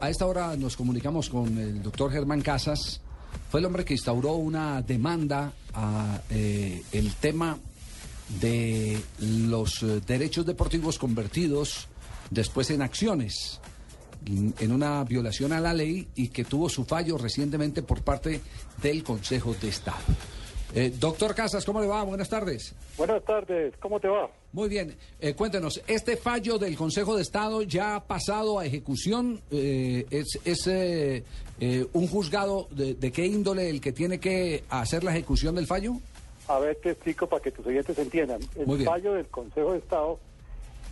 A esta hora nos comunicamos con el doctor Germán Casas. Fue el hombre que instauró una demanda a eh, el tema de los eh, derechos deportivos convertidos después en acciones en una violación a la ley y que tuvo su fallo recientemente por parte del Consejo de Estado. Eh, doctor Casas, ¿cómo le va? Buenas tardes. Buenas tardes, ¿cómo te va? Muy bien, eh, cuéntenos, ¿este fallo del Consejo de Estado ya ha pasado a ejecución? Eh, ¿Es, es eh, eh, un juzgado de, de qué índole el que tiene que hacer la ejecución del fallo? A ver, te explico para que tus oyentes entiendan. El fallo del Consejo de Estado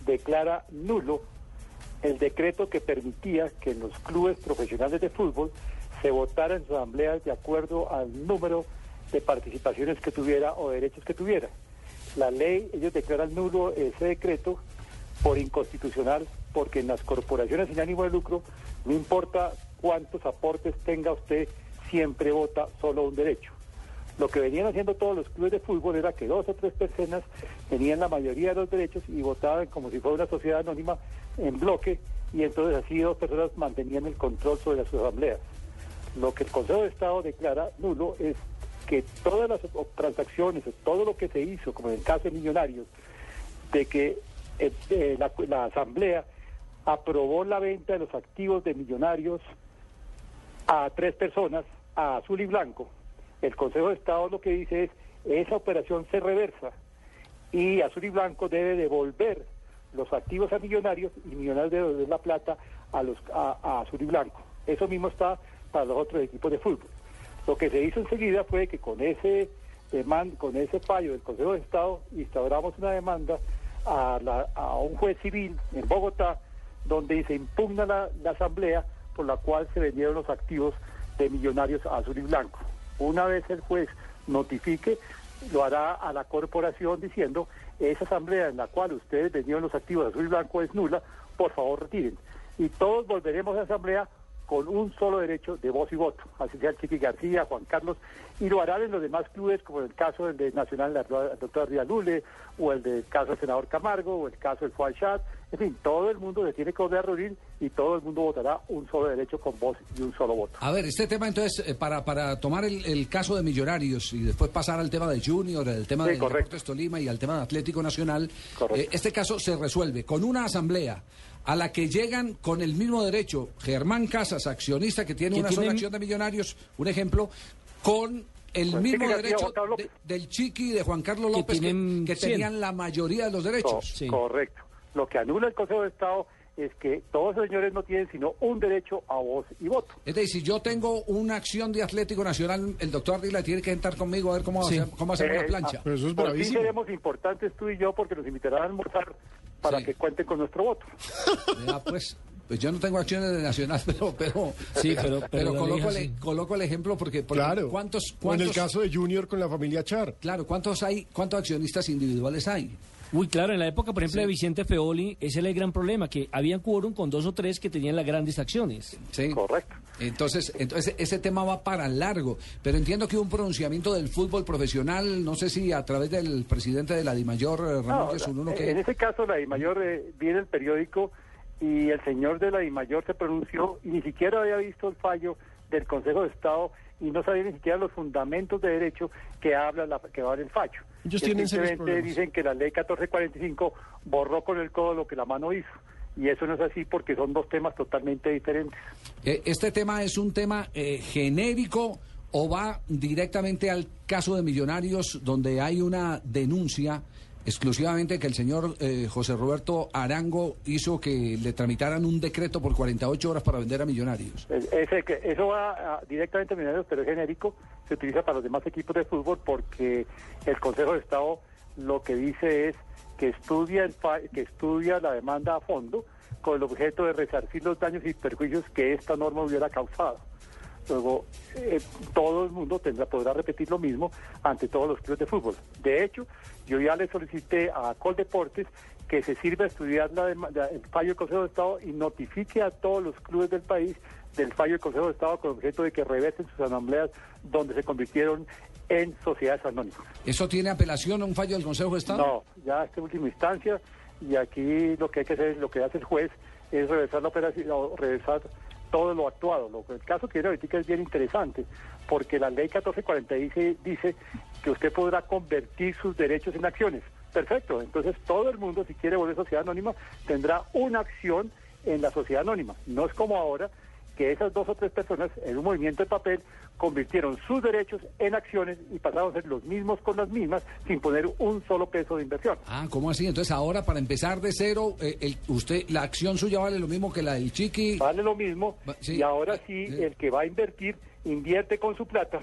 declara nulo el decreto que permitía que en los clubes profesionales de fútbol se votara en sus asambleas de acuerdo al número de participaciones que tuviera o derechos que tuviera. La ley, ellos declaran nulo ese decreto por inconstitucional, porque en las corporaciones sin ánimo de lucro, no importa cuántos aportes tenga usted, siempre vota solo un derecho. Lo que venían haciendo todos los clubes de fútbol era que dos o tres personas tenían la mayoría de los derechos y votaban como si fuera una sociedad anónima en bloque y entonces así dos personas mantenían el control sobre las asambleas. Lo que el Consejo de Estado declara nulo es que todas las transacciones, todo lo que se hizo, como en el caso de Millonarios, de que eh, eh, la, Asamblea aprobó la venta de los activos de Millonarios a tres personas, a azul y blanco. El Consejo de Estado lo que dice es, esa operación se reversa y azul y blanco debe devolver los activos a millonarios y millonarios debe devolver la plata a, los, a azul y blanco. Eso mismo está para los otros equipos de fútbol. Lo que se hizo enseguida fue que con ese con ese fallo del Consejo de Estado instauramos una demanda a, un juez civil en Bogotá donde se impugna la, la asamblea por la cual se vendieron los activos de millonarios azul y blanco. Una vez el juez notifique, lo hará a la corporación diciendo, esa asamblea en la cual ustedes vendieron los activos azul y blanco es nula, por favor retiren. Y todos volveremos a la asamblea con un solo derecho de voz y voto, así sea el Chiqui García, Juan Carlos, y lo harán en los demás clubes, como en el caso del de Nacional, la doctora Lule, o el del caso del senador Camargo, o el caso del Chat, en fin, todo el mundo se tiene que volver a reunir y todo el mundo votará un solo derecho con voz y un solo voto. A ver, este tema entonces, eh, para, para tomar el, el caso de Millonarios y después pasar al tema de Junior, el tema Sí, de correcto. Deportes Tolima y al tema de Atlético Nacional, eh, este caso se resuelve con una asamblea a la que llegan con el mismo derecho Germán Casas, accionista que tiene una sola tiene- acción de Millonarios, un ejemplo, con el Con mismo derecho de- del Chiqui y de Juan Carlos López, que, tienen que 100. tenían la mayoría de los derechos. Co- Sí. Correcto. Lo que anula el Consejo de Estado es que todos los señores no tienen sino un derecho a voz y voto. Es decir, si yo tengo una acción de Atlético Nacional, el doctor Ardila tiene que entrar conmigo a ver cómo, Sí. hacemos, cómo hacemos Eh, la plancha. Pero eso es por fin bravísimo. seremos importantes tú y yo porque nos invitarán a almorzar para Sí. que cuenten con nuestro voto. Ya, pues, pues yo no tengo acciones de Nacional, pero pero, Sí, pero- pero la coloco, el, coloco el ejemplo porque, porque Claro. ¿cuántos, O en cuántos, el caso de Junior con la familia Char. claro, cuántos hay, cuántos accionistas individuales hay? Uy, claro, en la época, por ejemplo, Sí. de Vicente Feoli, ese era el gran problema, que había quórum con dos o tres que tenían las grandes acciones. Sí. Correcto. Entonces, entonces ese tema va para largo, pero entiendo que hubo un pronunciamiento del fútbol profesional, no sé si a través del presidente de la DIMAYOR, eh, Ramón No, en que ese caso la DIMAYOR eh, viene el periódico y el señor de la DIMAYOR se pronunció y ni siquiera había visto el fallo del Consejo de Estado y no sabía ni siquiera los fundamentos de derecho que habla la, que va en el fallo. Ellos tienen simplemente dicen que la ley 1445 borró con el codo lo que la mano hizo y eso no es así porque son dos temas totalmente diferentes. Eh, ¿Este tema es un tema eh, genérico o va directamente al caso de Millonarios donde hay una denuncia exclusivamente que el señor eh, José Roberto Arango hizo que le tramitaran un decreto por 48 horas para vender a Millonarios? Es- Ese, eso va directamente a Millonarios, pero es genérico, se utiliza para los demás equipos de fútbol porque el Consejo de Estado lo que dice es que estudia, el que estudia la demanda a fondo con el objeto de resarcir los daños y perjuicios que esta norma hubiera causado. Luego, eh, todo el mundo tendrá, podrá repetir lo mismo ante todos los clubes de fútbol. De hecho, yo ya le solicité a Coldeportes que se sirva a estudiar la la- el fallo del Consejo de Estado y notifique a todos los clubes del país del fallo del Consejo de Estado con objeto de que reversen sus asambleas donde se convirtieron en sociedades anónimas. ¿Eso tiene apelación a un fallo del Consejo de Estado? No, ya esta última instancia y aquí lo que hay que hacer, lo que hace el juez es reversar la operación, o reversar todo lo actuado. Lo, el caso que viene ahorita es bien interesante, porque la ley 1440 dice, dice que usted podrá convertir sus derechos en acciones. Perfecto, entonces todo el mundo, si quiere volver sociedad anónima, tendrá una acción en la sociedad anónima. No es como ahora que esas dos o tres personas en un movimiento de papel convirtieron sus derechos en acciones y pasaron a ser los mismos con las mismas sin poner un solo peso de inversión. Ah, ¿cómo así? Entonces ahora para empezar de cero, eh, el, usted la acción suya vale lo mismo que la del chiqui. Vale lo mismo Va- sí. y ahora sí Sí. el que va a invertir invierte con su plata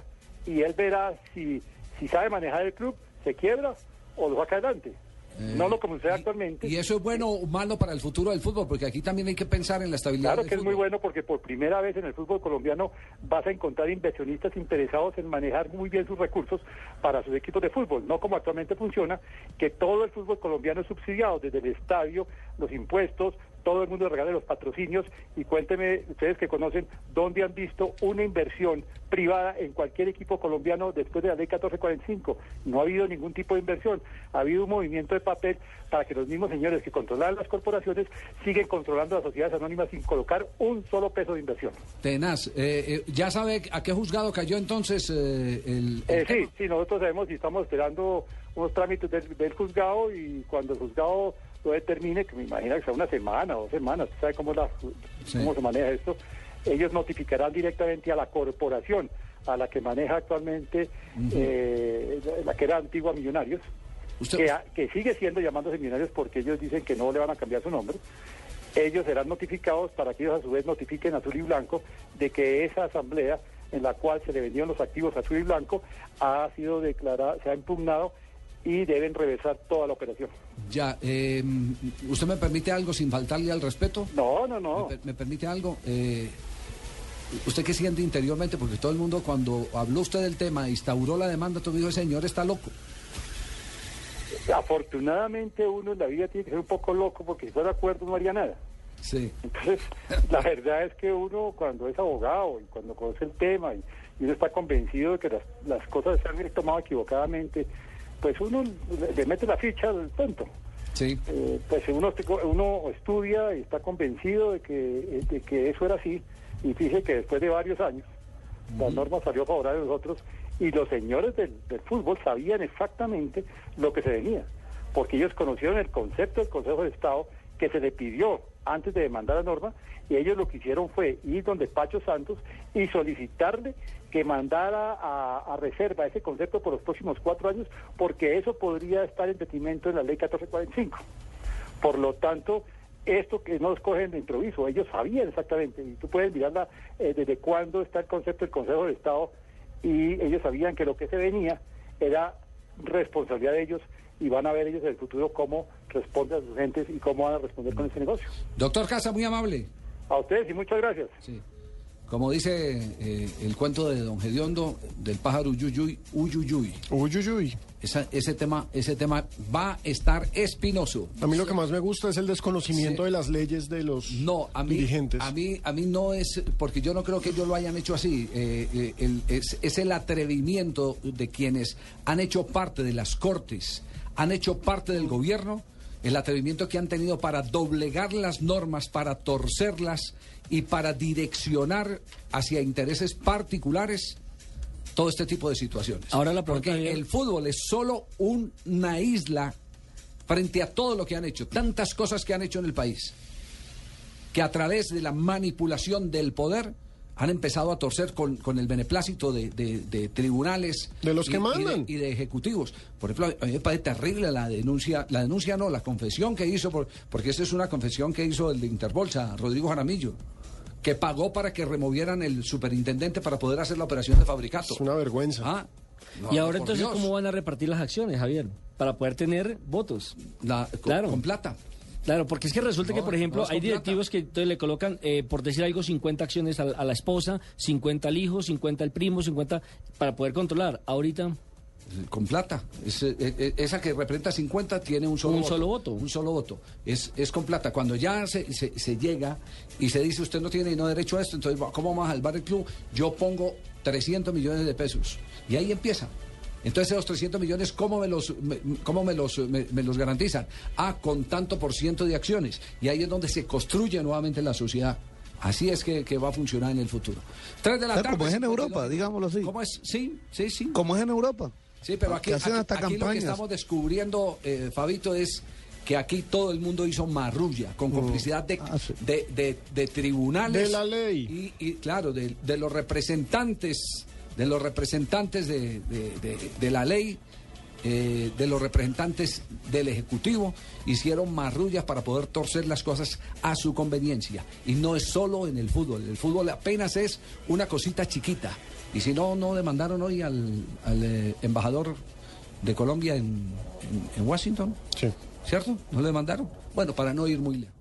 y él verá si, si sabe manejar el club, se quiebra o lo saca adelante. Eh, no lo como y- actualmente. ¿Y eso es bueno o malo para el futuro del fútbol? Porque aquí también hay que pensar en la estabilidad Claro del que es muy bueno porque por primera vez en el fútbol colombiano vas a encontrar inversionistas interesados en manejar muy bien sus recursos para sus equipos de fútbol, no como actualmente funciona, que todo el fútbol colombiano es subsidiado, desde el estadio, los impuestos, todo el mundo regala los patrocinios y cuénteme ustedes que conocen dónde han visto una inversión privada en cualquier equipo colombiano después de la ley 1445. No ha habido ningún tipo de inversión, ha habido un movimiento de papel para que los mismos señores que controlan las corporaciones siguen controlando las sociedades anónimas sin colocar un solo peso de inversión. Tenaz, eh, eh, ¿ya sabe a qué juzgado cayó entonces eh, el, el Eh, sí, sí, nosotros sabemos y estamos esperando unos trámites del, del juzgado y cuando el juzgado lo determine, que me imagino que sea una semana o dos semanas, ¿usted ¿sabe cómo, la, Sí. cómo se maneja esto? Ellos notificarán directamente a la corporación a la que maneja actualmente, eh, la, que era antigua Millonarios, Usted- que, a- que sigue siendo llamándose Millonarios porque ellos dicen que no le van a cambiar su nombre. Ellos serán notificados para que ellos a su vez notifiquen a Azul y Blanco de que esa asamblea en la cual se le vendieron los activos a Azul y Blanco ha sido declarada, se ha impugnado y deben reversar toda la operación. Ya, eh, ¿usted me permite algo sin faltarle al respeto? No, no, no. ¿Me, per- me permite algo? Eh, ¿Usted qué siente interiormente? Porque todo el mundo cuando habló usted del tema, instauró la demanda, todo dijo, el señor está loco. Afortunadamente uno en la vida tiene que ser un poco loco porque si fuera de acuerdo no haría nada. Sí. Entonces, la verdad es que uno cuando es abogado y cuando conoce el tema y, y uno está convencido de que las, las cosas se han tomado equivocadamente, pues uno le, mete la ficha al tonto. Sí. Eh, pues uno, uno estudia y está convencido de que, de que eso era así y fíjese que después de varios años la norma salió favorable a nosotros y los señores del, del fútbol sabían exactamente lo que se venía, porque ellos conocieron el concepto del Consejo de Estado que se le pidió antes de demandar la norma y ellos lo que hicieron fue ir donde Pacho Santos y solicitarle que mandara a, a reserva ese concepto por los próximos cuatro años porque eso podría estar en detrimento de la ley 1445. Por lo tanto, esto que no escogen de improviso, ellos sabían exactamente, y tú puedes mirarla eh, desde cuándo está el concepto del Consejo de Estado, y ellos sabían que lo que se venía era responsabilidad de ellos, y van a ver ellos en el futuro cómo responden a sus gentes y cómo van a responder con ese negocio. Doctor Casa, muy amable. A ustedes y muchas gracias. Sí. Como dice eh, el cuento de Don Gediondo del pájaro Uyuyuy, Uyuyuy. Uy, uy, uy. Esa- ese tema, ese tema va a estar espinoso. A mí lo que más me gusta es el desconocimiento Sí. de las leyes de los No, a mí, dirigentes. a mí, a mí no es, porque yo no creo que ellos lo hayan hecho así. eh, eh, el- es, es el atrevimiento de quienes han hecho parte de las cortes, han hecho parte del gobierno, el atrevimiento que han tenido para doblegar las normas, para torcerlas y para direccionar hacia intereses particulares todo este tipo de situaciones. Ahora la pregunta, Porque el fútbol es solo una isla frente a todo lo que han hecho, tantas cosas que han hecho en el país que a través de la manipulación del poder han empezado a torcer con, con el beneplácito de, de- de tribunales De los que y- y mandan. y de, ejecutivos. Por ejemplo, a mí me parece terrible la denuncia, la denuncia no, la confesión que hizo, por- porque esta es una confesión que hizo el de Interbolsa, Rodrigo Jaramillo, que pagó para que removieran el superintendente para poder hacer la operación de fabricato. Es una vergüenza. Ah, no, y ahora entonces, Dios. ¿cómo van a repartir las acciones, Javier? Para poder tener votos. La- con, Claro. con plata. Claro, porque es que resulta No, que, por ejemplo, hay directivos que entonces le colocan, eh, por decir algo, 50 acciones a, a la esposa, 50 al hijo, 50 al primo, 50 para poder controlar. Ahorita, Con plata. Es, eh, eh, esa que representa 50 tiene un solo Un voto. solo voto. Un solo voto. Es, es con plata. Cuando ya se, se- se llega y se dice usted no tiene no derecho a esto, entonces ¿cómo vamos a salvar el club? Yo pongo 300 millones de pesos. Y ahí empieza. Entonces esos 300 millones, ¿cómo me los, me- cómo me los, me, me los garantizan? Ah, con tanto por ciento de acciones. Y ahí es donde se construye nuevamente la sociedad. Así es que, que va a funcionar en el futuro. Tres de la tarde. como es en 52 Europa, digámoslo así. ¿Cómo es? Sí, sí, sí. Como es en Europa. Sí, pero aquí, Que hacen aquí- hasta aquí lo que estamos descubriendo, eh, Fabito, es que aquí todo el mundo hizo marrulla, con complicidad de, Ah, sí. de, de- de tribunales. De la ley. Y, y, claro, de, de los representantes, de los representantes de, de- de- de la ley, eh, de los representantes del Ejecutivo, hicieron marrullas para poder torcer las cosas a su conveniencia. Y no es solo en el fútbol, el fútbol apenas es una cosita chiquita. Y si no, no demandaron hoy al, al, eh, embajador de Colombia en, en- en Washington, Sí. ¿cierto? ¿No le demandaron? Bueno, para no ir muy lejos.